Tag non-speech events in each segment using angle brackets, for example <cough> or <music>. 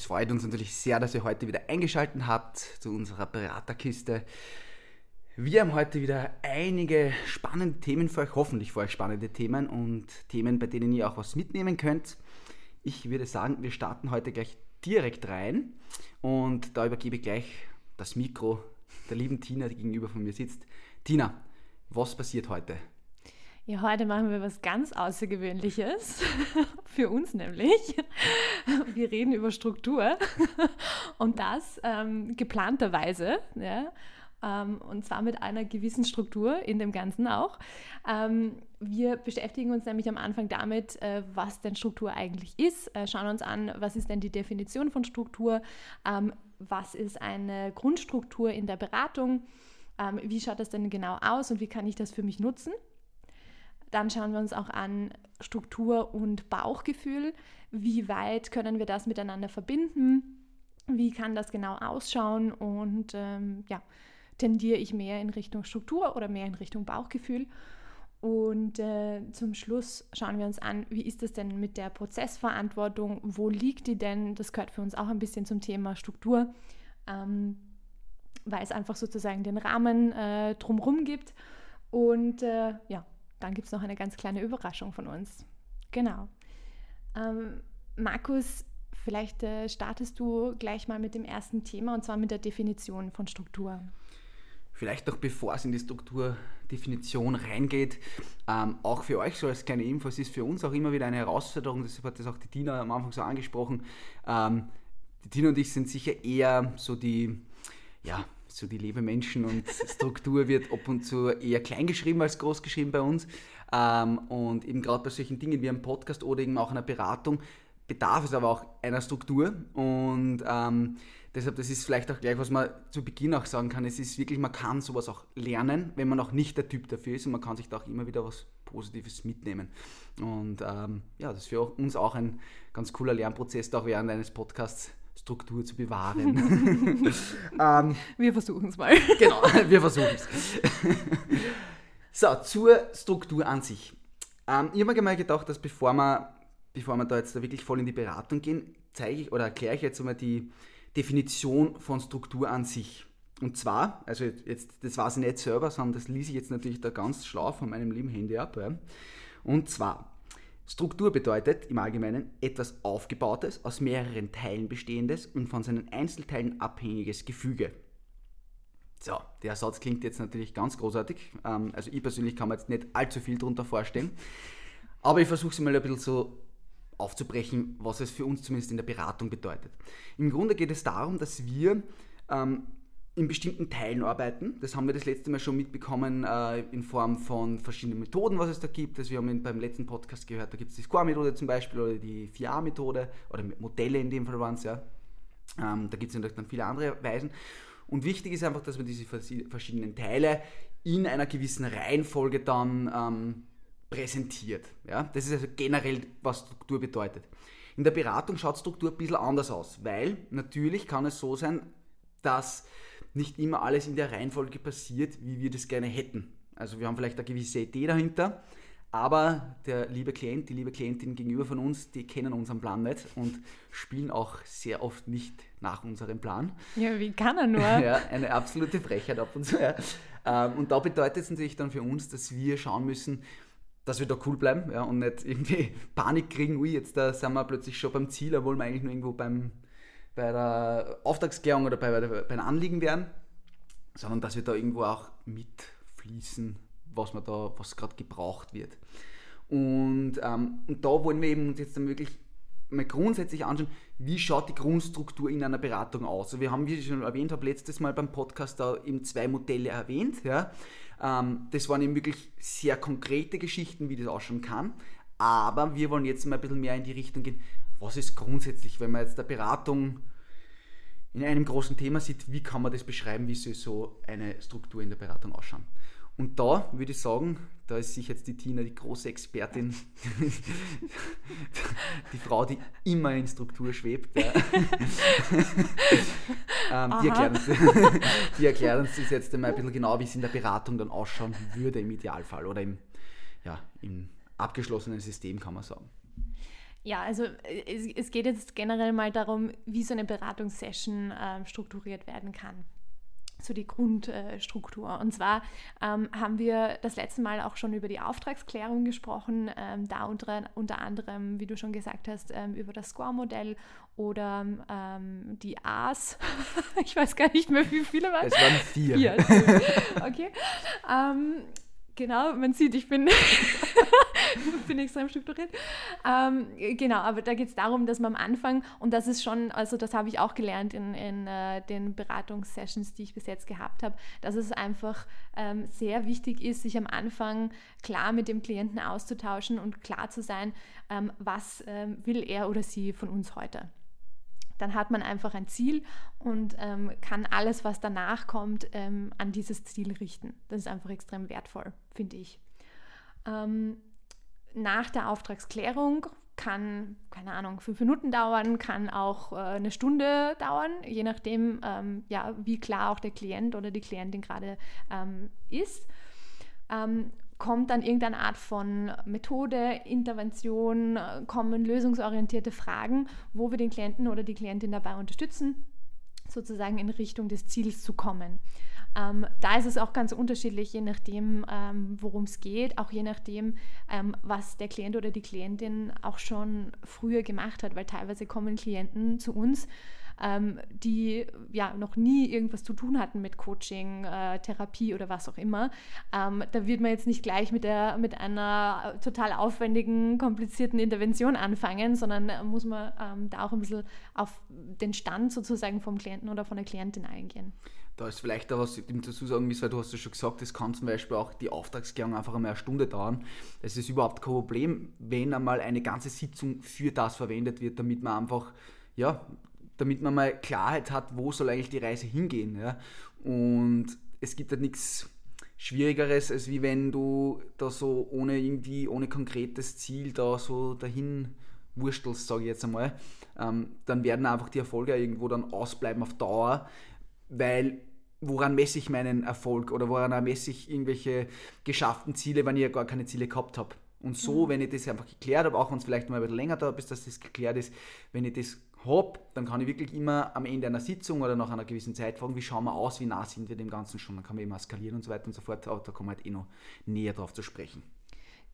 Es freut uns natürlich sehr, dass ihr heute wieder eingeschaltet habt zu unserer Beraterkiste. Wir haben heute wieder einige spannende Themen für euch, hoffentlich für euch spannende Themen und Themen, bei denen ihr auch was mitnehmen könnt. Ich würde sagen, wir starten heute gleich direkt rein und da übergebe ich gleich das Mikro der lieben Tina, die gegenüber von mir sitzt. Tina, was passiert heute? Ja, heute machen wir was ganz Außergewöhnliches. <laughs> Für uns nämlich. Wir reden über Struktur. Und das ähm, geplanterweise. Ja, ähm, und zwar mit einer gewissen Struktur in dem Ganzen auch. Ähm, wir beschäftigen uns nämlich am Anfang damit, äh, was denn Struktur eigentlich ist, äh, schauen uns an, was ist denn die Definition von Struktur, ähm, was ist eine Grundstruktur in der Beratung, ähm, wie schaut das denn genau aus und wie kann ich das für mich nutzen. Dann schauen wir uns auch an Struktur und Bauchgefühl. Wie weit können wir das miteinander verbinden? Wie kann das genau ausschauen? Und ähm, ja, tendiere ich mehr in Richtung Struktur oder mehr in Richtung Bauchgefühl? Und äh, zum Schluss schauen wir uns an, wie ist es denn mit der Prozessverantwortung? Wo liegt die denn? Das gehört für uns auch ein bisschen zum Thema Struktur, ähm, weil es einfach sozusagen den Rahmen äh, drumherum gibt. Und äh, ja, dann gibt es noch eine ganz kleine Überraschung von uns. Genau. Ähm, Markus, vielleicht äh, startest du gleich mal mit dem ersten Thema und zwar mit der Definition von Struktur. Vielleicht noch bevor es in die Strukturdefinition reingeht, ähm, auch für euch so als kleine Info, es ist für uns auch immer wieder eine Herausforderung, deshalb hat das auch die Tina am Anfang so angesprochen. Ähm, die Tina und ich sind sicher eher so die, ja, so die Lebemenschen und <laughs> Struktur wird ab und zu eher klein geschrieben als groß geschrieben bei uns. Ähm, und eben gerade bei solchen Dingen wie einem Podcast oder eben auch einer Beratung bedarf es aber auch einer Struktur. Und ähm, deshalb, das ist vielleicht auch gleich, was man zu Beginn auch sagen kann. Es ist wirklich, man kann sowas auch lernen, wenn man auch nicht der Typ dafür ist und man kann sich da auch immer wieder was Positives mitnehmen. Und ähm, ja, das ist für uns auch ein ganz cooler Lernprozess, auch während eines Podcasts Struktur zu bewahren. <laughs> ähm, wir versuchen es mal. genau, wir versuchen es. so, zur Struktur an sich. Ähm, ich habe mir mal gedacht, dass bevor wir, bevor wir da jetzt da wirklich voll in die Beratung gehen, zeige ich oder erkläre ich jetzt einmal die Definition von Struktur an sich. Und zwar, also jetzt, das weiß ich nicht selber, sondern das ließ ich jetzt natürlich da ganz schlau von meinem lieben Handy ab. Ja. Und zwar, Struktur bedeutet im Allgemeinen etwas Aufgebautes, aus mehreren Teilen bestehendes und von seinen Einzelteilen abhängiges Gefüge. So, der Satz klingt jetzt natürlich ganz großartig. Ähm, also ich persönlich kann mir jetzt nicht allzu viel darunter vorstellen. Aber ich versuche es mal ein bisschen so aufzubrechen, was es für uns zumindest in der Beratung bedeutet. Im Grunde geht es darum, dass wir ähm, in bestimmten Teilen arbeiten. Das haben wir das letzte Mal schon mitbekommen äh, in Form von verschiedenen Methoden, was es da gibt. Also wir haben beim letzten Podcast gehört, da gibt es die Score-Methode zum Beispiel oder die 4A-Methode oder Modelle in dem Fall waren es ja. Ähm, da gibt es natürlich dann viele andere Weisen. Und wichtig ist einfach, dass man diese verschiedenen Teile in einer gewissen Reihenfolge dann ähm, präsentiert. Ja? Das ist also generell, was Struktur bedeutet. In der Beratung schaut Struktur ein bisschen anders aus, weil natürlich kann es so sein, dass nicht immer alles in der Reihenfolge passiert, wie wir das gerne hätten. Also wir haben vielleicht eine gewisse Idee dahinter, aber der liebe Klient, die liebe Klientin gegenüber von uns, die kennen unseren Plan nicht und spielen auch sehr oft nicht nach unserem Plan. Ja, wie kann er nur? <laughs> ja, eine absolute Frechheit ab und zu. Ja. Ähm, und da bedeutet es natürlich dann für uns, dass wir schauen müssen, dass wir da cool bleiben ja, und nicht irgendwie Panik kriegen, ui, jetzt da sind wir plötzlich schon beim Ziel, obwohl wir eigentlich nur irgendwo beim bei der Auftragsklärung oder bei, bei, bei Anliegen wären, sondern dass wir da irgendwo auch mitfließen, was man da, was gerade gebraucht wird. Und, ähm, und da wollen wir eben uns jetzt dann wirklich mal grundsätzlich anschauen, wie schaut die Grundstruktur in einer Beratung aus. Also wir haben, wie ich schon erwähnt habe, letztes Mal beim Podcast da eben zwei Modelle erwähnt. Ja. Ähm, das waren eben wirklich sehr konkrete Geschichten, wie das ausschauen kann. Aber wir wollen jetzt mal ein bisschen mehr in die Richtung gehen, was ist grundsätzlich, wenn man jetzt der Beratung in einem großen Thema sieht, wie kann man das beschreiben, wie soll so eine Struktur in der Beratung ausschauen. Und da würde ich sagen, da ist sich jetzt die Tina die große Expertin, <laughs> die Frau, die immer in Struktur schwebt. Ja. <laughs> ähm, die, erklären uns, <laughs> die erklären uns das jetzt einmal ein bisschen genau, wie es in der Beratung dann ausschauen würde im Idealfall oder im, ja, im abgeschlossenen System, kann man sagen. Ja, also es, es, geht jetzt generell mal darum, wie so eine Beratungssession äh, strukturiert werden kann. So die Grundstruktur. Und zwar ähm, haben wir das letzte Mal auch schon über die Auftragsklärung gesprochen, ähm, da unter, unter anderem, wie du schon gesagt hast, ähm, über das Score-Modell oder ähm, die A's. <laughs> ich weiß gar nicht mehr, wie viele waren. Es waren vier. vier. Okay. <laughs> Genau, man sieht, ich bin <laughs> bin extrem strukturiert. Ähm, genau, aber da geht es darum, dass man am Anfang, und das ist schon, also das habe ich auch gelernt in, in äh, den Beratungssessions, die ich bis jetzt gehabt habe, dass es einfach ähm, sehr wichtig ist, sich am Anfang klar mit dem Klienten auszutauschen und klar zu sein, ähm, was ähm, will er oder sie von uns heute dann hat man einfach ein Ziel und ähm, kann alles, was danach kommt, ähm, an dieses Ziel richten. Das ist einfach extrem wertvoll, finde ich. Ähm, nach der Auftragsklärung kann, keine Ahnung, fünf Minuten dauern, kann auch äh, eine Stunde dauern, je nachdem, ähm, ja, wie klar auch der Klient oder die Klientin gerade ähm, ist. Ähm, kommt dann irgendeine Art von Methode, Intervention, äh, kommen lösungsorientierte Fragen, wo wir den Klienten oder die Klientin dabei unterstützen, sozusagen in Richtung des Ziels zu kommen. Ähm, da ist es auch ganz unterschiedlich, je nachdem, ähm, worum es geht, auch je nachdem, ähm, was der Klient oder die Klientin auch schon früher gemacht hat, weil teilweise kommen Klienten zu uns, ähm, die ja noch nie irgendwas zu tun hatten mit Coaching, äh, Therapie oder was auch immer. Ähm, da wird man jetzt nicht gleich mit, der, mit einer total aufwendigen, komplizierten Intervention anfangen, sondern muss man ähm, da auch ein bisschen auf den Stand sozusagen vom Klienten oder von der Klientin eingehen. Da ist vielleicht auch was ihm dazu sagen müssen, du hast ja schon gesagt, es kann zum Beispiel auch die Auftragsklärung einfach einmal eine Stunde dauern. Es ist überhaupt kein Problem, wenn einmal eine ganze Sitzung für das verwendet wird, damit man einfach, ja, damit man mal Klarheit hat, wo soll eigentlich die Reise hingehen. Ja? Und es gibt halt nichts Schwierigeres, als wie wenn du da so ohne irgendwie, ohne konkretes Ziel da so dahin wurstelst, sage ich jetzt einmal, ähm, dann werden einfach die Erfolge irgendwo dann ausbleiben auf Dauer, weil woran messe ich meinen Erfolg oder woran messe ich irgendwelche geschafften Ziele, wenn ich ja gar keine Ziele gehabt habe. Und so, mhm. wenn ich das einfach geklärt habe, auch wenn es vielleicht mal ein bisschen länger dauert, bis das, das geklärt ist, wenn ich das habe, dann kann ich wirklich immer am Ende einer Sitzung oder nach einer gewissen Zeit fragen, wie schauen wir aus, wie nah sind wir dem Ganzen schon. Dann kann man immer skalieren und so weiter und so fort. Aber da kommen wir halt eh noch näher drauf zu sprechen.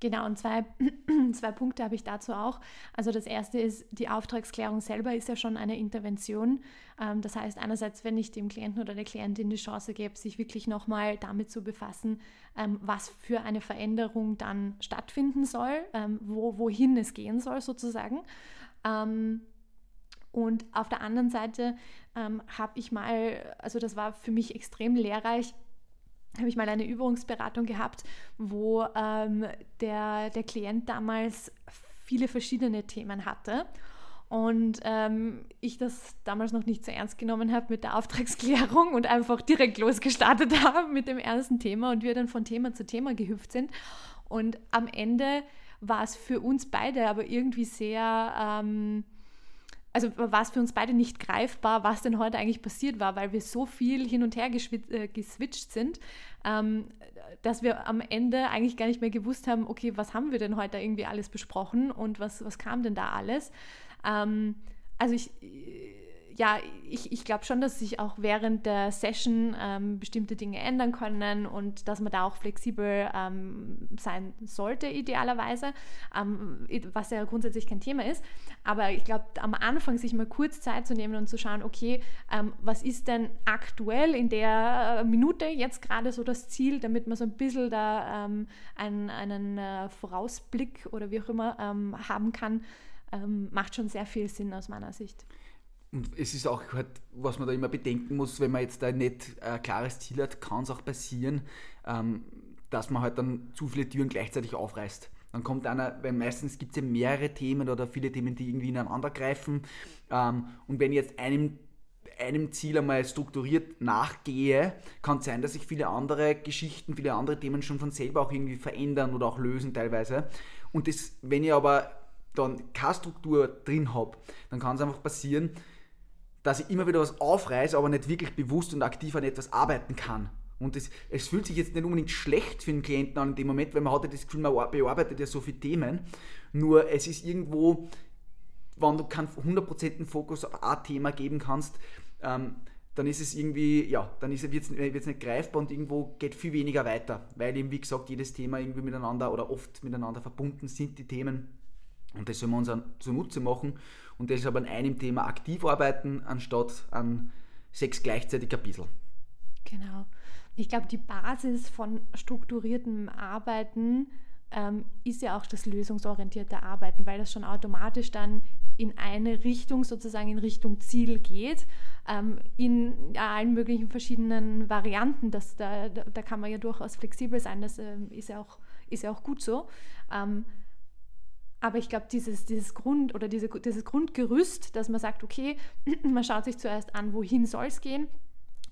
Genau, und zwei, <clears throat> zwei Punkte habe ich dazu auch. Also das erste ist, die Auftragsklärung selber ist ja schon eine Intervention. Ähm, das heißt, einerseits, wenn ich dem Klienten oder der Klientin die Chance gebe, sich wirklich nochmal damit zu befassen, ähm, was für eine Veränderung dann stattfinden soll, ähm, wo, wohin es gehen soll sozusagen. Und auf der anderen Seite habe ich mal, also das war für mich extrem lehrreich, habe ich mal eine Übungsberatung gehabt, wo ähm, der, der Klient damals viele verschiedene Themen hatte. Und ähm, ich das damals noch nicht so ernst genommen habe mit der Auftragsklärung und einfach direkt losgestartet <laughs> habe mit dem ersten Thema und wir dann von Thema zu Thema gehüpft sind. Und am Ende war es für uns beide aber irgendwie sehr... Ähm, also war es für uns beide nicht greifbar, was denn heute eigentlich passiert war, weil wir so viel hin und her äh, geswitcht sind, ähm, dass wir am Ende eigentlich gar nicht mehr gewusst haben, okay, was haben wir denn heute irgendwie alles besprochen und was, was kam denn da alles. Ähm, also ich ja, ich, ich glaube schon, dass sich auch während der Session ähm, bestimmte Dinge ändern können und dass man da auch flexibel ähm, sein sollte, idealerweise, ähm, was ja grundsätzlich kein Thema ist. Aber ich glaube, am Anfang sich mal kurz Zeit zu nehmen und zu schauen, okay, ähm, was ist denn aktuell in der Minute jetzt gerade so das Ziel, damit man so ein bisschen da ähm, einen, einen äh, Vorausblick oder wie auch immer ähm, haben kann, macht schon sehr viel Sinn aus meiner Sicht. Und es ist auch halt, was man da immer bedenken muss, wenn man jetzt da nicht ein klares Ziel hat, kann es auch passieren, ähm, dass man halt dann zu viele Türen gleichzeitig aufreißt. Dann kommt einer, weil meistens gibt es ja mehrere Themen oder viele Themen, die irgendwie ineinander greifen. Ähm, und wenn jetzt einem einem Ziel einmal strukturiert nachgehe, kann sein, dass sich viele andere Geschichten, viele andere Themen schon von selber auch irgendwie verändern oder auch lösen teilweise. Und das, wenn ich aber dann keine Struktur drin habe, dann kann es einfach passieren, dass ich immer wieder was aufreiße, aber nicht wirklich bewusst und aktiv an etwas arbeiten kann. Und es, es fühlt sich jetzt nicht unbedingt schlecht für den Klienten an in dem Moment, weil man hat ja das Gefühl, man bearbeitet ja so viele Themen. Nur es ist irgendwo, wenn du keinen hundertprozentigen Fokus auf ein Thema geben kannst, ähm, dann ist es irgendwie, ja, dann wird es nicht greifbar und irgendwo geht viel weniger weiter, weil eben, wie gesagt, jedes Thema irgendwie miteinander oder oft miteinander verbunden sind, die Themen. Und das sollen wir uns zunutze machen und deshalb an einem Thema aktiv arbeiten, anstatt an sechs gleichzeitig ein bisschen. Genau. Ich glaube, die Basis von strukturiertem Arbeiten ähm, ist ja auch das lösungsorientierte Arbeiten, weil das schon automatisch dann in eine Richtung, sozusagen in Richtung Ziel geht, ähm, in allen möglichen verschiedenen Varianten. Das, da, da kann man ja durchaus flexibel sein, das ähm, ist, ja auch, ist ja auch gut so. Aber ich glaube, dieses, dieses Grund oder diese, dieses Grundgerüst, dass man sagt, okay, <clears throat> man schaut sich zuerst an, wohin soll es gehen,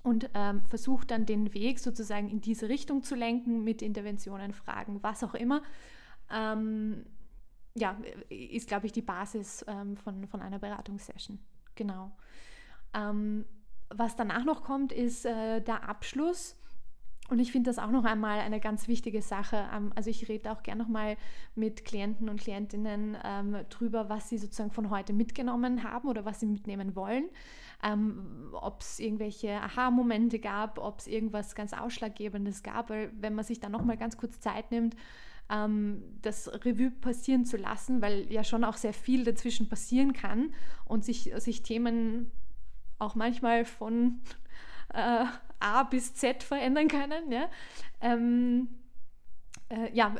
und ähm, versucht dann den Weg sozusagen in diese Richtung zu lenken mit Interventionen, Fragen, was auch immer. Ähm, ja, ist, glaube ich, die Basis ähm, von, von einer Beratungssession. Genau. Ähm, was danach noch kommt, ist äh, der Abschluss. Und ich finde das auch noch einmal eine ganz wichtige Sache. Ähm, also ich rede auch gerne nochmal mit Klienten und Klientinnen ähm, drüber, was sie sozusagen von heute mitgenommen haben oder was sie mitnehmen wollen ähm, ob es irgendwelche Aha-Momente gab, ob es irgendwas ganz Ausschlaggebendes gab, weil wenn man sich dann nochmal ganz kurz Zeit nimmt, ähm, das Revue passieren zu lassen, weil ja schon auch sehr viel dazwischen passieren kann und sich, sich Themen auch manchmal von äh, A bis Z verändern können. Ja? Ähm, äh, ja,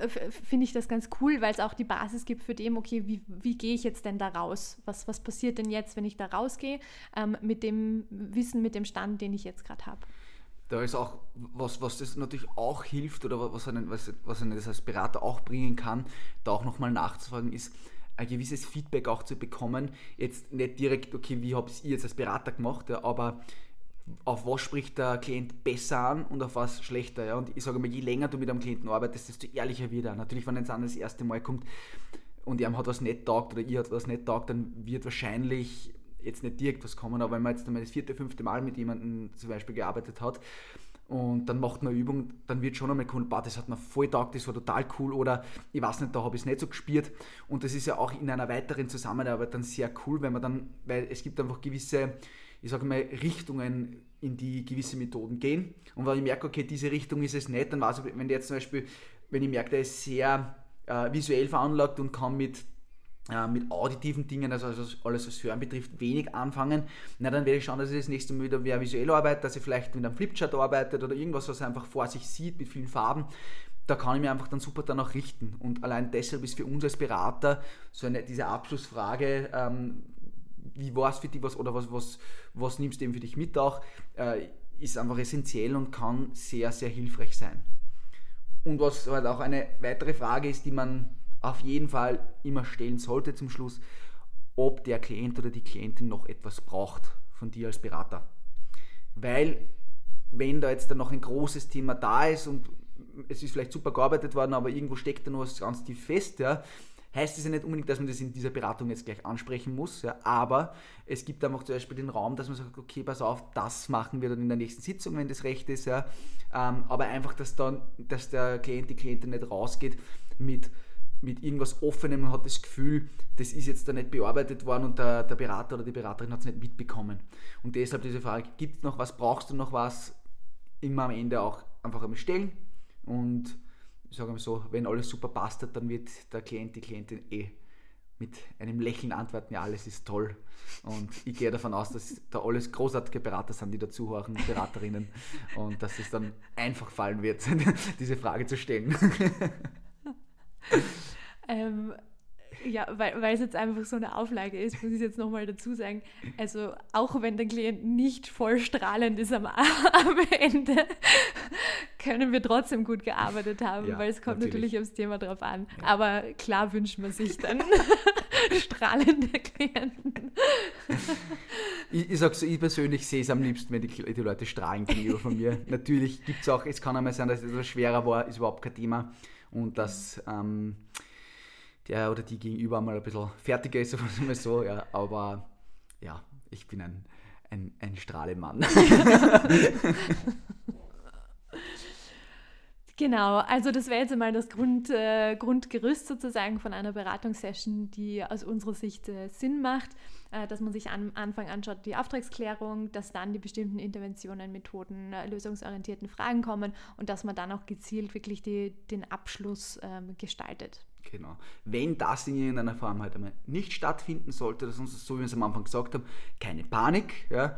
finde ich das ganz cool, weil es auch die Basis gibt für dem, okay, wie, wie gehe ich jetzt denn da raus? Was, was passiert denn jetzt, wenn ich da rausgehe, ähm, mit dem Wissen, mit dem Stand, den ich jetzt gerade habe? Da ist auch, was, was das natürlich auch hilft oder was einen, was, was einen das als Berater auch bringen kann, da auch nochmal nachzufragen, ist, ein gewisses Feedback auch zu bekommen. Jetzt nicht direkt, okay, wie habt ihr jetzt als Berater gemacht, ja, aber auf was spricht der Klient besser an und auf was schlechter. Ja? Und ich sage mal, je länger du mit einem Klienten arbeitest, desto ehrlicher wird er. Natürlich, wenn er jetzt an das erste Mal kommt und ihm hat was nicht taugt oder ihr hat was nicht taugt, dann wird wahrscheinlich jetzt nicht direkt was kommen, aber wenn man jetzt einmal das vierte, fünfte Mal mit jemandem zum Beispiel gearbeitet hat und dann macht man eine Übung, dann wird schon einmal cool, das hat mir voll taugt, das war total cool oder ich weiß nicht, da habe ich es nicht so gespürt und das ist ja auch in einer weiteren Zusammenarbeit dann sehr cool, wenn man dann, weil es gibt einfach gewisse ich sage mal, Richtungen, in die gewisse Methoden gehen. Und wenn ich merke, okay, diese Richtung ist es nicht, dann weiß ich, wenn der jetzt zum Beispiel, wenn ich merke, der ist sehr äh, visuell veranlagt und kann mit äh, mit auditiven Dingen, also, alles was Hören betrifft, wenig anfangen, na dann werde ich schauen, dass ich das nächste Mal wieder mehr visuell arbeite, dass ich vielleicht mit einem Flipchart arbeitet oder irgendwas, was er einfach vor sich sieht mit vielen Farben. Da kann ich mir einfach dann super danach richten. Und allein deshalb ist für uns als Berater so eine, diese Abschlussfrage, ähm, wie war es für dich was oder was, was, was nimmst du eben für dich mit auch, äh, ist einfach essentiell und kann sehr, sehr hilfreich sein. Und was halt auch eine weitere Frage ist, die man auf jeden Fall immer stellen sollte zum Schluss, ob der Klient oder die Klientin noch etwas braucht von dir als Berater. Weil wenn da jetzt dann noch ein großes Thema da ist und es ist vielleicht super gearbeitet worden, aber irgendwo steckt da noch was ganz tief fest, ja, heißt es ja nicht unbedingt, dass man das in dieser Beratung jetzt gleich ansprechen muss, ja, aber es gibt einfach zum Beispiel den Raum, dass man sagt, okay, pass auf, das machen wir dann in der nächsten Sitzung, wenn das recht ist, ja, ähm, aber einfach, dass dann, dass der Klient, die Klientin nicht rausgeht mit mit irgendwas Offenem und hat das Gefühl, das ist jetzt da nicht bearbeitet worden und der, der Berater oder die Beraterin hat es nicht mitbekommen. Und deshalb diese Frage, gibt es noch was, brauchst du noch was, immer am Ende auch einfach einmal stellen und sagen wir so, wenn alles super passt, dann wird der Klient, die Klientin eh mit einem Lächeln antworten, ja, alles ist toll. Und ich gehe davon aus, dass da alles großartige Berater sind, die dazuhören, Beraterinnen, und dass es dann einfach fallen wird, <laughs> diese Frage zu stellen. <laughs> Ähm, ja, weil, weil es jetzt einfach so eine Auflage ist, muss ich jetzt nochmal dazu sagen. Also auch wenn der Klient nicht voll strahlend ist am, <laughs> am Ende, können wir trotzdem gut gearbeitet haben, ja, weil es kommt natürlich. natürlich aufs Thema drauf an. Ja. Aber klar wünscht man sich dann <laughs> strahlende Klienten. ich, ich sage so, ich persönlich sehe es am liebsten, wenn die, die Leute strahlen gegenüber von mir. Natürlich gibt es auch, es kann einmal sein, dass es etwas schwerer war, ist überhaupt kein Thema. Und dass ähm, der oder die gegenüber mal ein bisschen fertiger ist, <laughs> sagen wir mal so. Ja. Aber ja, ich bin ein, ein, ein Strahlemann. <laughs> <laughs> Genau, also das wäre jetzt einmal das Grund, äh, Grundgerüst sozusagen von einer Beratungssession, die aus unserer Sicht äh, Sinn macht, äh, dass man sich am Anfang anschaut, die Auftragsklärung, dass dann die bestimmten Interventionen, Methoden, äh, lösungsorientierten Fragen kommen und dass man dann auch gezielt wirklich die, den Abschluss ähm, gestaltet. Genau. Wenn das in irgendeiner Form halt einmal nicht stattfinden sollte, das uns so wie wir es am Anfang gesagt haben, keine Panik, ja,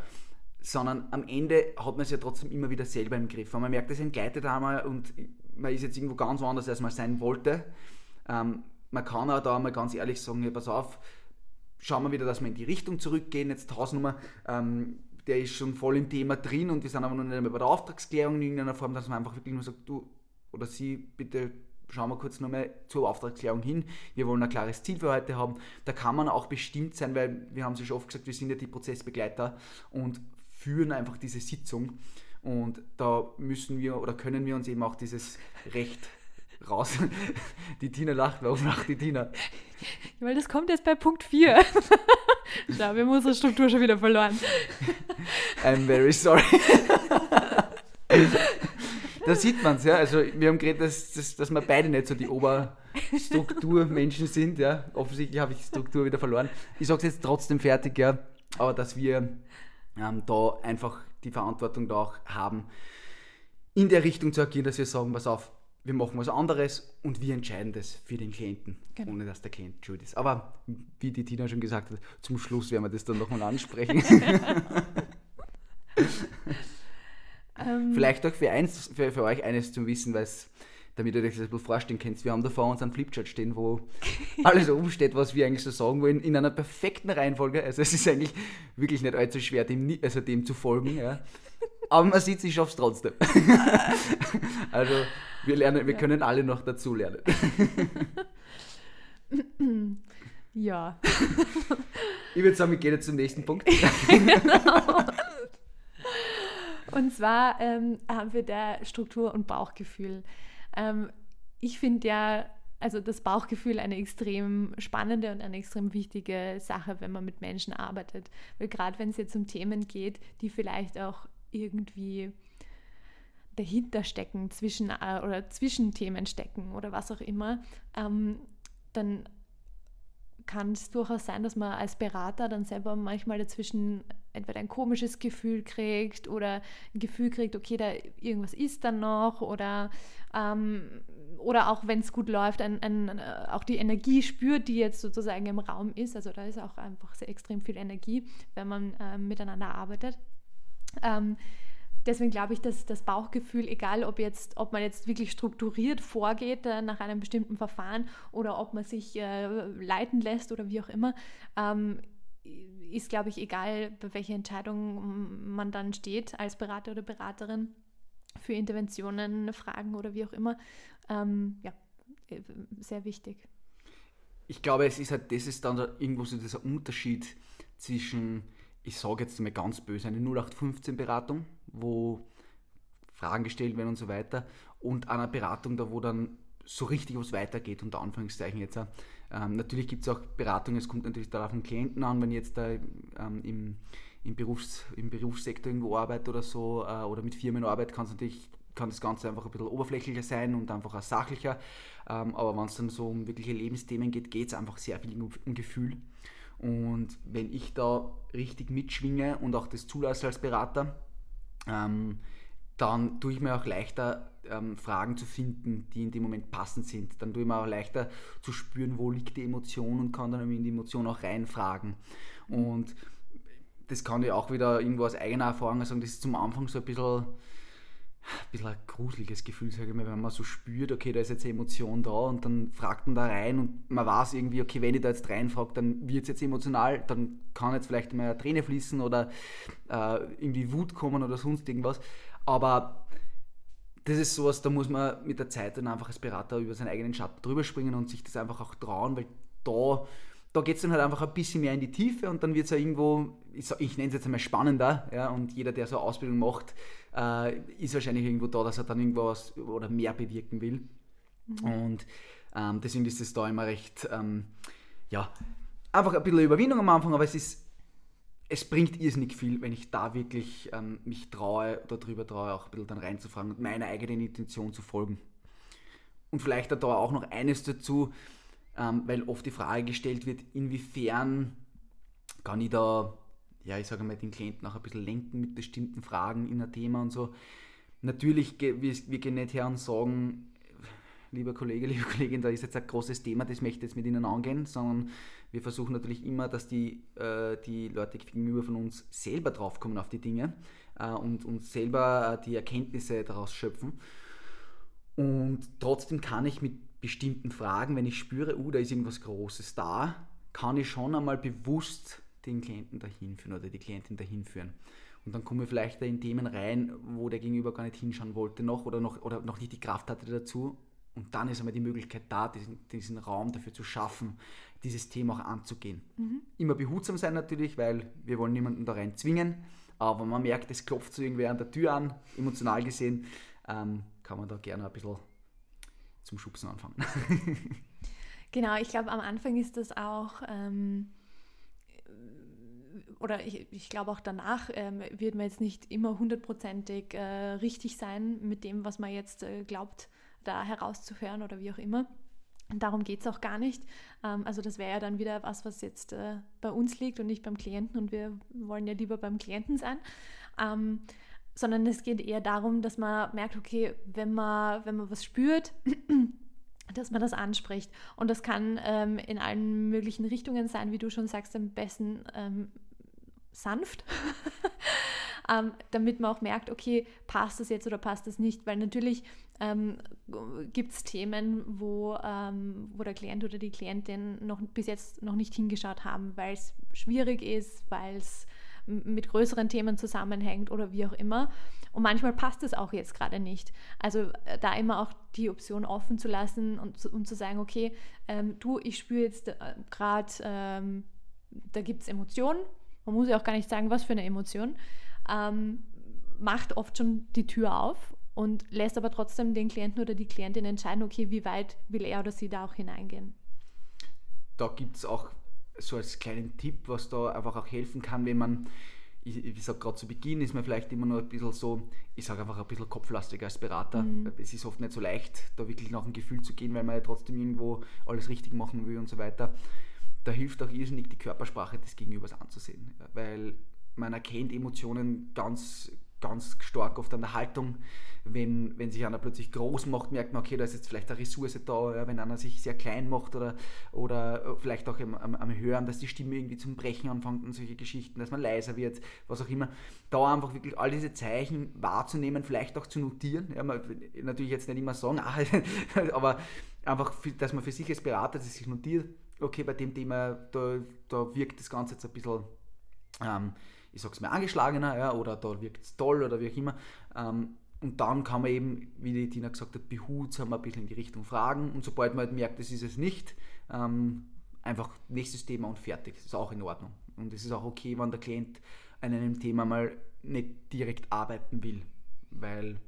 sondern am Ende hat man es ja trotzdem immer wieder selber im Griff. Weil man merkt, es entgleitet einmal und man ist jetzt irgendwo ganz woanders, als man sein wollte. Ähm, man kann auch da mal ganz ehrlich sagen, hey, pass auf, schauen wir wieder, dass wir in die Richtung zurückgehen. Jetzt Hausnummer, ähm, der ist schon voll im Thema drin und wir sind aber noch nicht mehr bei der Auftragsklärung in irgendeiner Form, dass man einfach wirklich nur sagt, du oder sie, bitte schauen wir kurz nochmal zur Auftragsklärung hin. Wir wollen ein klares Ziel für heute haben. Da kann man auch bestimmt sein, weil wir haben es ja schon oft gesagt, wir sind ja die Prozessbegleiter und führen einfach diese Sitzung. Und da müssen wir oder können wir uns eben auch dieses Recht raus. <laughs> Die Tina lacht, warum lacht die Tina? Weil das kommt jetzt bei Punkt 4. Schau, <laughs> wir haben unsere Struktur schon wieder verloren. I'm very sorry. da sieht man es, ja. Also wir haben geredet, dass, dass, dass wir beide nicht so die Oberstrukturmenschen sind, ja. Offensichtlich habe ich die Struktur wieder verloren. Ich sage es jetzt trotzdem fertig, ja. Aber dass wir ähm, da einfach die Verantwortung da auch haben, in der Richtung zu agieren, dass wir sagen, pass auf, wir machen was anderes und wir entscheiden das für den Klienten, genau. ohne dass der Klient schuld ist. Aber wie die Tina schon gesagt hat, zum Schluss werden wir das dann nochmal ansprechen. <laughs> ähm. Vielleicht auch für, eins, für, für euch eines zum Wissen, weil es damit ihr euch das bisschen vorstellen könnt. Wir haben da vor uns einen Flipchart stehen, wo <laughs> alles oben steht, was wir eigentlich so sagen wollen, in einer perfekten Reihenfolge. Also es ist eigentlich wirklich nicht allzu schwer, dem, also dem zu folgen. Ja. Aber man sieht, ich schaffe es trotzdem. <laughs> also wir lernen, wir können alle noch dazu lernen. <laughs> Ja. Ich würde sagen, wir gehen jetzt zum nächsten Punkt. genau. Und zwar ähm, haben wir da Struktur und Bauchgefühl. Ähm, ich finde ja, also das Bauchgefühl eine extrem spannende und eine extrem wichtige Sache, wenn man mit Menschen arbeitet. Weil gerade wenn es jetzt um Themen geht, die vielleicht auch irgendwie dahinter stecken, zwischen äh, oder zwischen Themen stecken oder was auch immer, ähm, dann kann es durchaus sein, dass man als Berater dann selber manchmal dazwischen entweder ein komisches Gefühl kriegt oder ein Gefühl kriegt, okay, da irgendwas ist dann noch oder, ähm, oder auch wenn es gut läuft, ein, ein, äh, auch die Energie spürt, die jetzt sozusagen im Raum ist. Also da ist auch einfach sehr extrem viel Energie, wenn man äh, miteinander arbeitet. Ähm, deswegen glaube ich, dass das Bauchgefühl, egal ob, jetzt, ob man jetzt wirklich strukturiert vorgeht äh, nach einem bestimmten Verfahren oder ob man sich äh, leiten lässt oder wie auch immer, ähm, ist, glaube ich, egal, bei welcher Entscheidung man dann steht als Berater oder Beraterin für Interventionen, Fragen oder wie auch immer. Ähm, ja, äh, sehr wichtig. Ich glaube, es ist halt, das ist dann irgendwo so dieser Unterschied zwischen, ich sage jetzt mal ganz böse, eine 0815-Beratung, wo Fragen gestellt werden und so weiter, und einer Beratung, da wo dann so richtig was weitergeht, unter Anführungszeichen jetzt. Ähm, natürlich gibt es auch Beratungen, es kommt natürlich darauf den Klienten an, wenn jetzt da ähm, im, im, Berufs-, im Berufssektor irgendwo arbeite oder so äh, oder mit Firmen arbeite, kann natürlich kann das Ganze einfach ein bisschen oberflächlicher sein und einfach auch sachlicher. Ähm, aber wenn es dann so um wirkliche Lebensthemen geht, geht es einfach sehr viel um, um Gefühl. Und wenn ich da richtig mitschwinge und auch das zulasse als Berater, ähm, dann tue ich mir auch leichter, ähm, Fragen zu finden, die in dem Moment passend sind. Dann tue ich mir auch leichter zu spüren, wo liegt die Emotion und kann dann in die Emotion auch reinfragen. Und das kann ich auch wieder irgendwo aus eigener Erfahrung sagen, das ist zum Anfang so ein bisschen, ein bisschen ein gruseliges Gefühl, sage ich mal, wenn man so spürt, okay, da ist jetzt eine Emotion da und dann fragt man da rein und man weiß irgendwie, okay, wenn ich da jetzt reinfrage, dann wird es jetzt emotional, dann kann jetzt vielleicht mal eine Träne fließen oder äh, irgendwie Wut kommen oder sonst irgendwas. Aber das ist sowas, da muss man mit der Zeit dann einfach als Berater über seinen eigenen Schatten drüber springen und sich das einfach auch trauen, weil da, da geht es dann halt einfach ein bisschen mehr in die Tiefe und dann wird es ja irgendwo, ich, ich nenne es jetzt einmal spannender, ja, und jeder, der so eine Ausbildung macht, äh, ist wahrscheinlich irgendwo da, dass er dann irgendwo was oder mehr bewirken will. Mhm. Und ähm, deswegen ist es da immer recht, ähm, ja, einfach ein bisschen Überwindung am Anfang, aber es ist, es bringt irrsinnig viel, wenn ich da wirklich ähm, mich traue, darüber traue, auch ein bisschen dann reinzufragen und meiner eigenen Intention zu folgen. Und vielleicht da auch noch eines dazu, ähm, weil oft die Frage gestellt wird, inwiefern kann ich da, ja, ich sage mal, den Klienten auch ein bisschen lenken mit bestimmten Fragen in ein Thema und so. Natürlich, wir, gehen nicht her und sagen, lieber Kollege, <laughs> liebe Kollegin, da ist jetzt ein großes Thema, das möchte ich jetzt mit Ihnen angehen, sondern wir versuchen natürlich immer, dass die, äh, die Leute gegenüber von uns selber draufkommen auf die Dinge äh, und, und selber äh, die Erkenntnisse daraus schöpfen. Und trotzdem kann ich mit bestimmten Fragen, wenn ich spüre, uh, da ist irgendwas Großes da, kann ich schon einmal bewusst den Klienten dahin führen oder die Klientin dahin führen. Und dann kommen wir vielleicht in Themen rein, wo der Gegenüber gar nicht hinschauen wollte noch oder noch, oder noch nicht die Kraft hatte dazu und dann ist einmal die Möglichkeit da, diesen, diesen Raum dafür zu schaffen, dieses Thema auch anzugehen. Mhm. Immer behutsam sein natürlich, weil wir wollen niemanden da rein zwingen. Aber man merkt, es klopft so irgendwer an der Tür an, emotional gesehen, ähm, kann man da gerne ein bisschen zum Schubsen anfangen. <laughs> genau, ich glaube, am Anfang ist das auch, ähm, oder ich, ich glaube auch danach ähm, wird man jetzt nicht immer hundertprozentig äh, richtig sein mit dem, was man jetzt äh, glaubt da herauszuhören oder wie auch immer. Darum geht es auch gar nicht. Ähm, also das wäre ja dann wieder was, was jetzt äh, bei uns liegt und nicht beim Klienten und wir wollen ja lieber beim Klienten sein. Ähm, sondern es geht eher darum, dass man merkt, okay, wenn man, wenn man was spürt, <clears throat> dass man das anspricht. Und das kann ähm, in allen möglichen Richtungen sein, wie du schon sagst, am besten ähm, sanft. <laughs> ähm, damit man auch merkt, okay, passt das jetzt oder passt das nicht, weil natürlich ähm, gibt es Themen, wo, ähm, wo der Klient oder die Klientin noch bis jetzt noch nicht hingeschaut haben, weil es schwierig ist, weil es mit größeren Themen zusammenhängt oder wie auch immer. Und manchmal passt es auch jetzt gerade nicht. Also äh, da immer auch die Option offen zu lassen und, und zu sagen, okay, ähm, du, ich spüre jetzt äh, gerade, ähm, da gibt es Emotionen. Man muss ja auch gar nicht sagen, was für eine Emotion ähm, macht oft schon die Tür auf und lässt aber trotzdem den Klienten oder die Klientin entscheiden, okay, wie weit will er oder sie da auch hineingehen. Da gibt es auch so als kleinen Tipp, was da einfach auch helfen kann, wenn man, ich, ich sage gerade zu Beginn, ist man vielleicht immer nur ein bisschen so, ich sage einfach ein bisschen kopflastig als Berater. Mhm. Es ist oft nicht so leicht, da wirklich nach dem Gefühl zu gehen, weil man ja trotzdem irgendwo alles richtig machen will und so weiter. Da hilft auch irrsinnig die Körpersprache des Gegenübers anzusehen, weil man erkennt Emotionen ganz, ganz stark oft an der Haltung. Wenn, wenn sich einer plötzlich groß macht, merkt man, okay, da ist jetzt vielleicht eine Ressource da. Ja, wenn einer sich sehr klein macht oder, oder vielleicht auch am, am, Hören, dass die Stimme irgendwie zum Brechen anfängt und solche Geschichten, dass man leiser wird, was auch immer. Da einfach wirklich all diese Zeichen wahrzunehmen, vielleicht auch zu notieren. Ja, man, natürlich jetzt nicht immer sagen, <laughs> aber einfach, dass man für sich als Berater das sich notiert, okay, bei dem Thema, da, da wirkt das Ganze jetzt ein bisschen. Ähm, ich sag's mir, angeschlagener ja, oder da wirkt es toll oder wie auch immer. Ähm, und dann kann man eben, wie die Tina gesagt hat, behutsam ein bisschen in die Richtung fragen. Und sobald man halt merkt, das ist es nicht, ähm, einfach nächstes Thema und fertig. Das ist auch in Ordnung. Und es ist auch okay, wenn der Klient an einem Thema mal nicht direkt arbeiten will. Weil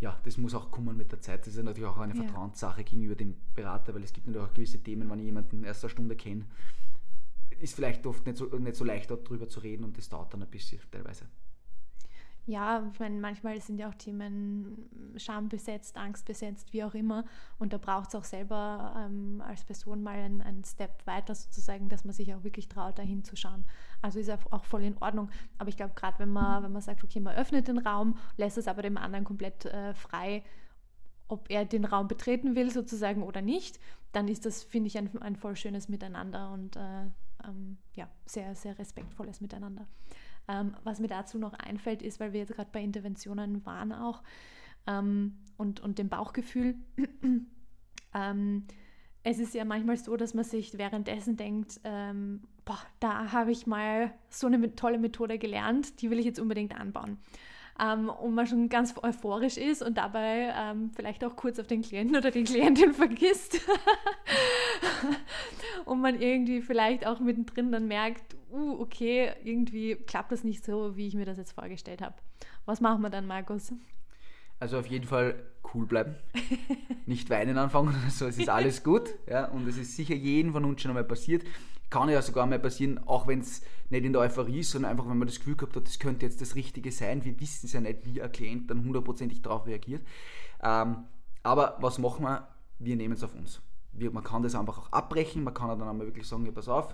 ja, das muss auch kommen mit der Zeit. Das ist natürlich auch eine. Vertrauenssache gegenüber dem Berater, weil es gibt natürlich auch gewisse Themen, wenn ich jemanden erst eine Stunde kenne, ist vielleicht oft nicht so, nicht so leicht, darüber zu reden und das dauert dann ein bisschen teilweise. Ja, ich meine, manchmal sind ja auch Themen schambesetzt, angstbesetzt, wie auch immer. Und da braucht es auch selber ähm, als Person mal einen, Step weiter sozusagen, dass man sich auch wirklich traut, da hinzuschauen. Also ist auch voll in Ordnung. Aber ich glaube, gerade wenn man, wenn man sagt, okay, man öffnet den Raum, lässt es aber dem anderen komplett äh, frei, ob er den Raum betreten will sozusagen oder nicht, dann ist das, finde ich, ein, ein voll schönes Miteinander und äh, ähm, ja, sehr, sehr respektvolles Miteinander. Ähm, was mir dazu noch einfällt, ist, weil wir jetzt gerade bei Interventionen waren auch ähm, und, und dem Bauchgefühl, <clears throat> ähm, es ist ja manchmal so, dass man sich währenddessen denkt, ähm, boah, da habe ich mal so eine tolle Methode gelernt, die will ich jetzt unbedingt anbauen ähm, und man schon ganz euphorisch ist und dabei ähm, vielleicht auch kurz auf den Klienten oder die Klientin <laughs> vergisst, und man irgendwie vielleicht auch mittendrin dann merkt, uh, okay, irgendwie klappt das nicht so, wie ich mir das jetzt vorgestellt habe. Was machen wir dann, Markus? Also auf jeden Fall cool bleiben. Nicht weinen anfangen, <laughs> so, es ist alles gut. Ja, und es ist sicher jedem von uns schon einmal passiert. Kann ja sogar mal passieren, auch wenn es nicht in der Euphorie ist, sondern einfach, wenn man das Gefühl gehabt hat, das könnte jetzt das Richtige sein. Wir wissen es ja nicht, wie ein Klient dann hundertprozentig darauf reagiert. Ähm, aber was machen wir? Wir nehmen es auf uns man kann das einfach auch abbrechen, man kann dann einmal wirklich sagen, ja, pass auf,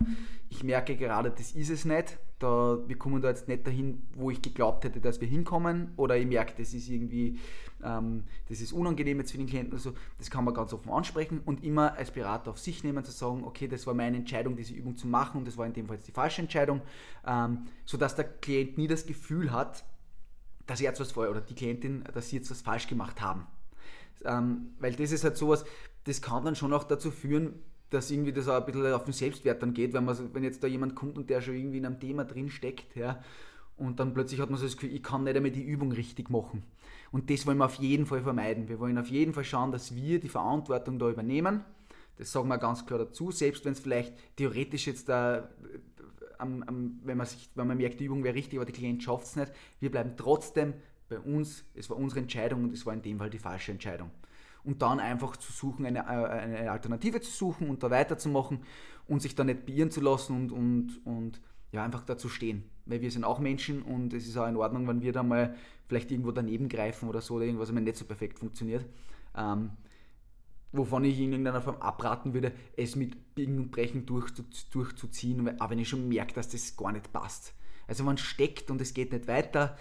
ich merke gerade, das ist es nicht, da, wir kommen da jetzt nicht dahin, wo ich geglaubt hätte, dass wir hinkommen, oder ich merke, das ist irgendwie, ähm, das ist unangenehm jetzt für den Klienten, also das kann man ganz offen ansprechen und immer als Berater auf sich nehmen, zu sagen, okay, das war meine Entscheidung, diese Übung zu machen und das war in dem Fall jetzt die falsche Entscheidung, ähm, sodass der Klient nie das Gefühl hat, dass er was vorher, oder die Klientin, dass sie jetzt was falsch gemacht haben. Ähm, weil das ist halt sowas, das kann dann schon auch dazu führen, dass irgendwie das auch ein bisschen auf den Selbstwert dann geht, wenn, man, wenn jetzt da jemand kommt und der schon irgendwie in einem Thema drin steckt, ja, und dann plötzlich hat man so das Gefühl, ich kann nicht einmal die Übung richtig machen. Und das wollen wir auf jeden Fall vermeiden. Wir wollen auf jeden Fall schauen, dass wir die Verantwortung da übernehmen. Das sagen wir ganz klar dazu, selbst wenn es vielleicht theoretisch jetzt da, am, am, wenn, man sich, wenn man merkt, die Übung wäre richtig, aber der Klient schafft es nicht, wir bleiben trotzdem bei uns, es war unsere Entscheidung und es war in dem Fall die falsche Entscheidung und dann einfach zu suchen, eine, äh, eine Alternative zu suchen und da weiterzumachen und sich da nicht beirren zu lassen und, und, und ja, einfach dazu stehen. Weil wir sind auch Menschen und es ist auch in Ordnung, wenn wir da mal vielleicht irgendwo daneben greifen oder so oder irgendwas immer nicht so perfekt funktioniert. Ähm, wovon ich in irgendeiner Form abraten würde, es mit Biegen und Brechen durchzu, durchzuziehen, aber wenn ich schon merke, dass das gar nicht passt. Also man steckt und es geht nicht weiter,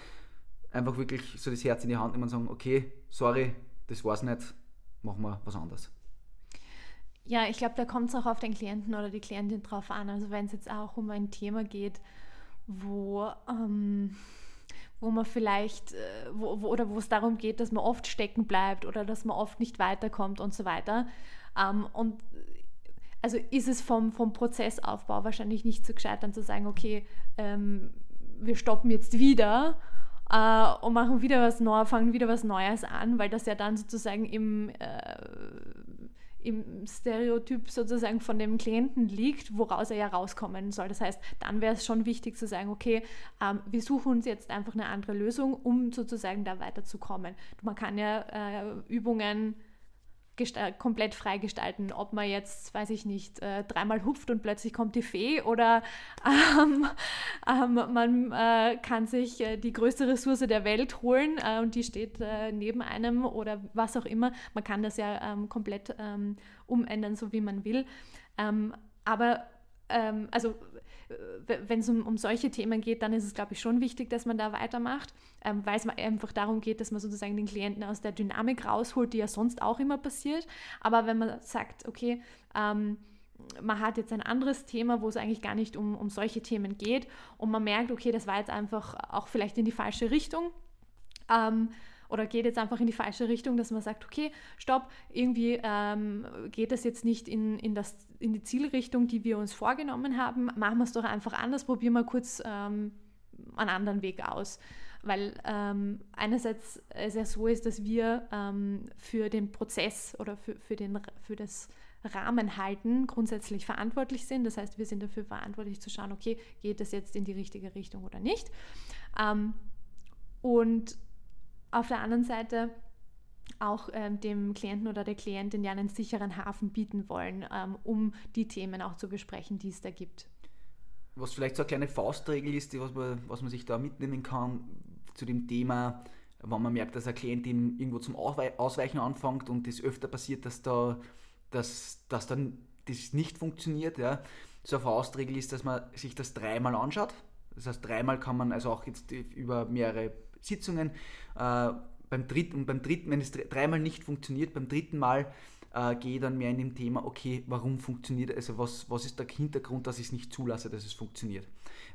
einfach wirklich so das Herz in die Hand nehmen und sagen, okay, sorry, das war's nicht, machen wir was anderes. Ja, ich glaube, da kommt es auch auf den Klienten oder die Klientin drauf an. Also wenn es jetzt auch um ein Thema geht, wo, ähm, wo man vielleicht, äh, wo, wo, oder wo es darum geht, dass man oft stecken bleibt oder dass man oft nicht weiterkommt und so weiter. Ähm, und also ist es vom, vom Prozessaufbau wahrscheinlich nicht so gescheit, dann zu sagen, okay, ähm, wir stoppen jetzt wieder äh, und machen wieder was Neues, fangen wieder was Neues an, weil das ja dann sozusagen im, äh, im Stereotyp sozusagen von dem Klienten liegt, woraus er ja rauskommen soll. Das heißt, dann wäre es schon wichtig zu sagen, okay, ähm, wir suchen uns jetzt einfach eine andere Lösung, um sozusagen da weiterzukommen. Man kann ja äh, Übungen komplett frei gestalten. Ob man jetzt, weiß ich nicht, äh, dreimal hupft und plötzlich kommt die Fee oder <laughs> ähm, ähm, man äh, kann sich äh, die größte Ressource der Welt holen äh, und die steht äh, neben einem oder was auch immer. Man kann das ja ähm, komplett ähm, umändern, so wie man will. Ähm, aber ähm, also wenn es um, um solche Themen geht, dann ist es, glaube ich, schon wichtig, dass man da weitermacht, ähm, weil es einfach darum geht, dass man sozusagen den Klienten aus der Dynamik rausholt, die ja sonst auch immer passiert. Aber wenn man sagt, okay, ähm, man hat jetzt ein anderes Thema, wo es eigentlich gar nicht um, um solche Themen geht und man merkt, okay, das war jetzt einfach auch vielleicht in die falsche Richtung. Ähm, oder geht jetzt einfach in die falsche Richtung, dass man sagt, okay, stopp, irgendwie ähm, geht das jetzt nicht in, in, das, in die Zielrichtung, die wir uns vorgenommen haben, machen wir es doch einfach anders, probieren wir kurz ähm, einen anderen Weg aus. Weil ähm, einerseits es ja so ist, dass wir ähm, für den Prozess oder für, für, den, für das Rahmenhalten grundsätzlich verantwortlich sind. Das heißt, wir sind dafür verantwortlich zu schauen, okay, geht das jetzt in die richtige Richtung oder nicht. Ähm, und auf der anderen Seite auch ähm, dem Klienten oder der Klientin ja einen sicheren Hafen bieten wollen, ähm, um die Themen auch zu besprechen, die es da gibt. Was vielleicht so eine kleine Faustregel ist, was man, was man sich da mitnehmen kann zu dem Thema, wenn man merkt, dass ein Klientin irgendwo zum Ausweichen anfängt und es öfter passiert, dass da dass, dass dann das nicht funktioniert. Ja. So eine Faustregel ist, dass man sich das dreimal anschaut. Das heißt, dreimal kann man also auch jetzt über mehrere Sitzungen. Äh, beim dritten, und beim dritten, wenn es dreimal nicht funktioniert, beim dritten Mal äh, gehe ich dann mehr in dem Thema, okay, warum funktioniert, also was, was ist der Hintergrund, dass ich es nicht zulasse, dass es funktioniert.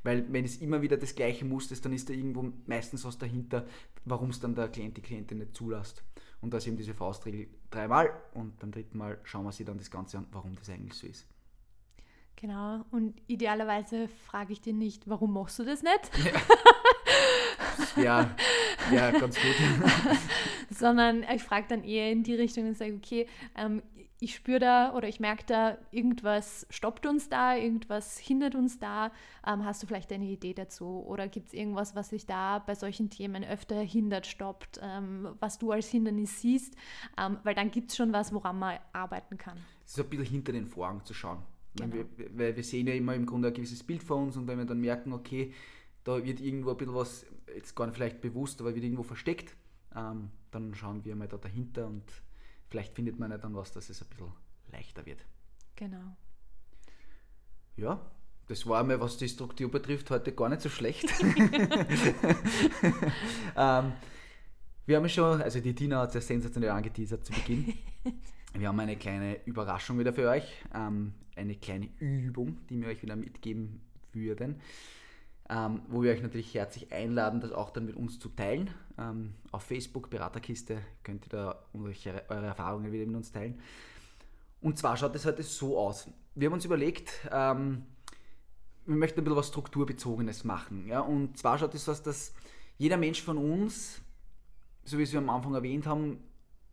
Weil wenn es immer wieder das gleiche Muster ist, dann ist da irgendwo meistens was dahinter, warum es dann der Klient, die Klientin nicht zulässt. Und da ist eben diese Faustregel dreimal und beim dritten Mal schauen wir sich dann das Ganze an, warum das eigentlich so ist. Genau, und idealerweise frage ich dir nicht, warum machst du das nicht? Ja. <laughs> ja, <laughs> ja, ganz gut. <laughs> Sondern ich frage dann eher in die Richtung und sage, okay, ähm, ich spüre da oder ich merke da, irgendwas stoppt uns da, irgendwas hindert uns da. Ähm, hast du vielleicht eine Idee dazu? Oder gibt es irgendwas, was sich da bei solchen Themen öfter hindert, stoppt, ähm, was du als Hindernis siehst? Ähm, weil dann gibt es schon was, woran man arbeiten kann. Es ist ein bisschen hinter den Vorhang zu schauen. Genau. Wir, weil wir sehen ja immer im Grunde ein gewisses Bild vor uns und wenn wir dann merken, okay, da wird irgendwo ein bisschen was, jetzt gar nicht vielleicht bewusst, aber wird irgendwo versteckt, ähm, dann schauen wir mal da dahinter und vielleicht findet man ja dann was, dass es ein bisschen leichter wird. Genau. Ja, das war einmal, was die Struktur betrifft, heute gar nicht so schlecht. <laughs> <laughs> ähm, wir haben schon, also die Tina hat es ja sensationell angeteasert zu Beginn. <laughs> Wir haben eine kleine Überraschung wieder für euch, ähm, eine kleine Übung, die wir euch wieder mitgeben würden, ähm, wo wir euch natürlich herzlich einladen, das auch dann mit uns zu teilen. Ähm, auf Facebook, Beraterkiste, könnt ihr da eure, eure Erfahrungen wieder mit uns teilen. Und zwar schaut es heute so aus. Wir haben uns überlegt, ähm, wir möchten ein bisschen was Strukturbezogenes machen. Ja? Und zwar schaut es so aus, dass jeder Mensch von uns, so wie wir am Anfang erwähnt haben,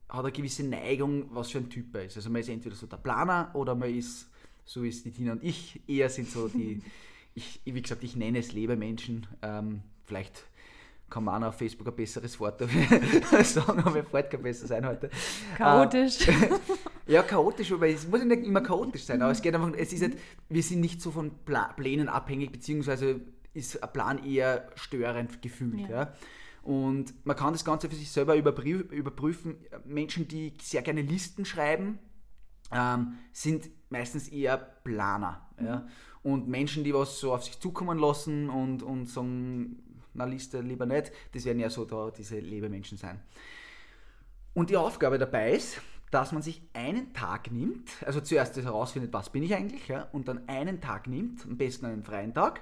hat eine gewisse Neigung, was für ein Typ er ist. Also man ist entweder so der Planer oder man ist, so wie es die Tina und ich, eher sind so die, <laughs> ich, wie gesagt, ich nenne es Lebemenschen. Ähm, vielleicht kann man auf Facebook ein besseres Wort dafür <laughs> sagen, aber mir fällt kein besser sein heute. Chaotisch. Äh, <laughs> ja, chaotisch, aber es muss nicht immer chaotisch sein, aber es geht einfach, es ist halt, wir sind nicht so von Pla Plänen abhängig, beziehungsweise ist ein Plan eher störend gefühlt. Ja. Ja. Und man kann das Ganze für sich selber überprü- überprüfen. Menschen, die sehr gerne Listen schreiben, ähm, sind meistens eher Planer. Ja? Und Menschen, die was so auf sich zukommen lassen und, und sagen, na Liste lieber nicht, das werden ja so da diese Lebemenschen sein. Und die Aufgabe dabei ist, dass man sich einen Tag nimmt, also zuerst das herausfindet, was bin ich eigentlich, ja, und dann einen Tag nimmt, am besten einen freien Tag,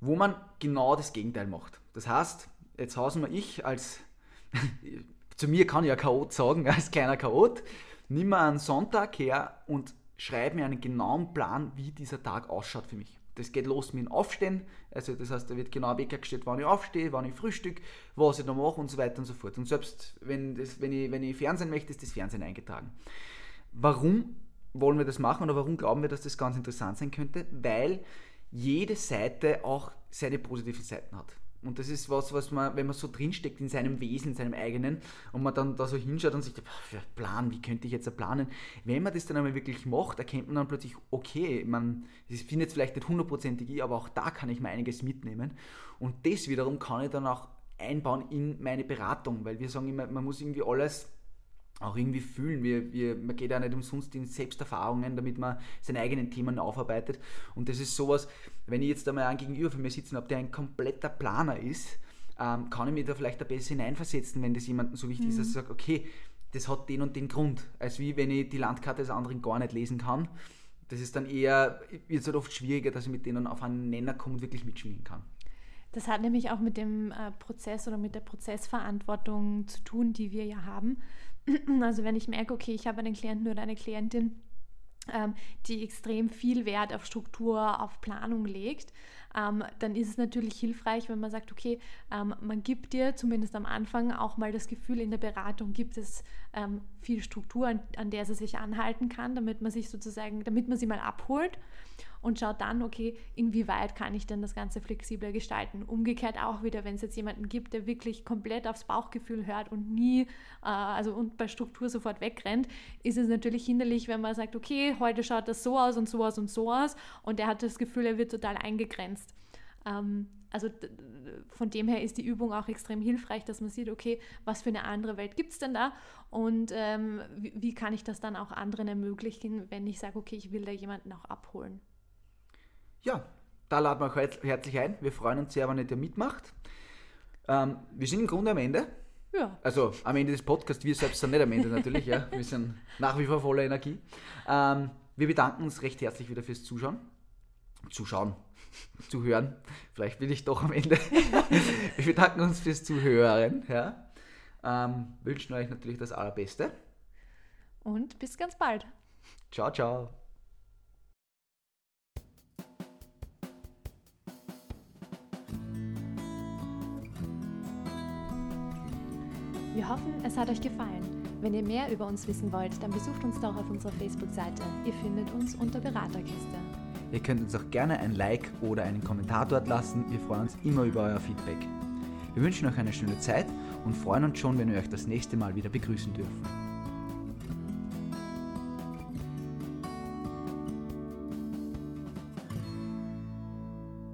wo man genau das Gegenteil macht. Das heißt, jetzt hausen wir ich als, <laughs> zu mir kann ich ja Chaot sagen, als kleiner Chaot, nimm mir einen Sonntag her und schreibe mir einen genauen Plan, wie dieser Tag ausschaut für mich. Das geht los mit dem Aufstehen, also das heißt, da wird genau weggestellt, wann ich aufstehe, wann ich frühstück, was ich da mache und so weiter und so fort. Und selbst wenn, das, wenn, ich, wenn ich Fernsehen möchte, ist das Fernsehen eingetragen. Warum wollen wir das machen oder warum glauben wir, dass das ganz interessant sein könnte? Weil jede Seite auch seine positiven Seiten hat. Und das ist was, was man, wenn man so drinsteckt in seinem Wesen, in seinem eigenen, und man dann da so hinschaut und sich, "Boah, für Plan, wie könnte ich jetzt planen? Wenn man das dann einmal wirklich macht, erkennt man dann plötzlich, okay, man, das findet es vielleicht nicht hundertprozentig aber auch da kann ich mir einiges mitnehmen. Und das wiederum kann ich dann auch einbauen in meine Beratung, weil wir sagen immer, man muss irgendwie alles auch irgendwie fühlen. Wir, wir, man geht ja nicht umsonst in Selbsterfahrungen, damit man seine eigenen Themen aufarbeitet. Und das ist sowas, wenn ich jetzt einmal einen gegenüber von mir sitzen habe, der ein kompletter Planer ist, ähm, kann ich mich da vielleicht ein bisschen hineinversetzen, wenn das jemandem so wichtig ist, dass ich sage, okay, das hat den und den Grund. Als wie wenn ich die Landkarte des anderen gar nicht lesen kann. Das ist dann eher, wird es halt oft schwieriger, dass ich mit denen auf einen Nenner komme und wirklich mitschwingen kann. Das hat nämlich auch mit dem äh, Prozess oder mit der Prozessverantwortung zu tun, die wir ja haben. <clears throat> Also wenn ich merke, okay, ich habe einen Klienten oder eine Klientin, ähm, die extrem viel Wert auf Struktur, auf Planung legt, ähm, dann ist es natürlich hilfreich, wenn man sagt, okay, ähm, man gibt dir zumindest am Anfang auch mal das Gefühl, in der Beratung gibt es viel Struktur, an der sie sich anhalten kann, damit man sich sozusagen, damit man sie mal abholt und schaut dann, okay, inwieweit kann ich denn das Ganze flexibler gestalten. Umgekehrt auch wieder, wenn es jetzt jemanden gibt, der wirklich komplett aufs Bauchgefühl hört und nie, äh, also und bei Struktur sofort wegrennt, ist es natürlich hinderlich, wenn man sagt, okay, heute schaut das so aus und so aus und so aus und der hat das Gefühl, er wird total eingegrenzt. Ähm, also von dem her ist die Übung auch extrem hilfreich, dass man sieht, okay, was für eine andere Welt gibt es denn da und ähm, wie, wie kann ich das dann auch anderen ermöglichen, wenn ich sage, okay, ich will da jemanden auch abholen. Ja, da laden wir euch her- herzlich ein. Wir freuen uns sehr, wenn ihr da mitmacht. Ähm, wir sind im Grunde am Ende. Ja, Also am Ende des Podcasts, wir selbst sind nicht am Ende natürlich, ja. Wir sind nach wie vor voller Energie. Ähm, wir bedanken uns recht herzlich wieder fürs Zuschauen. Zuschauen, <laughs> zuhören. Vielleicht bin ich doch am Ende. <laughs> wir bedanken uns fürs Zuhören. Ja. Ähm, wünschen euch natürlich das Allerbeste. und bis ganz bald. Ciao, ciao. Wir hoffen, es hat euch gefallen. Wenn ihr mehr über uns wissen wollt, dann besucht uns doch auf unserer Facebook-Seite. Ihr findet uns unter Beraterkiste. Ihr könnt uns auch gerne ein Like oder einen Kommentar dort lassen. Wir freuen uns immer über euer Feedback. Wir wünschen euch eine schöne Zeit und freuen uns schon, wenn wir euch das nächste Mal wieder begrüßen dürfen.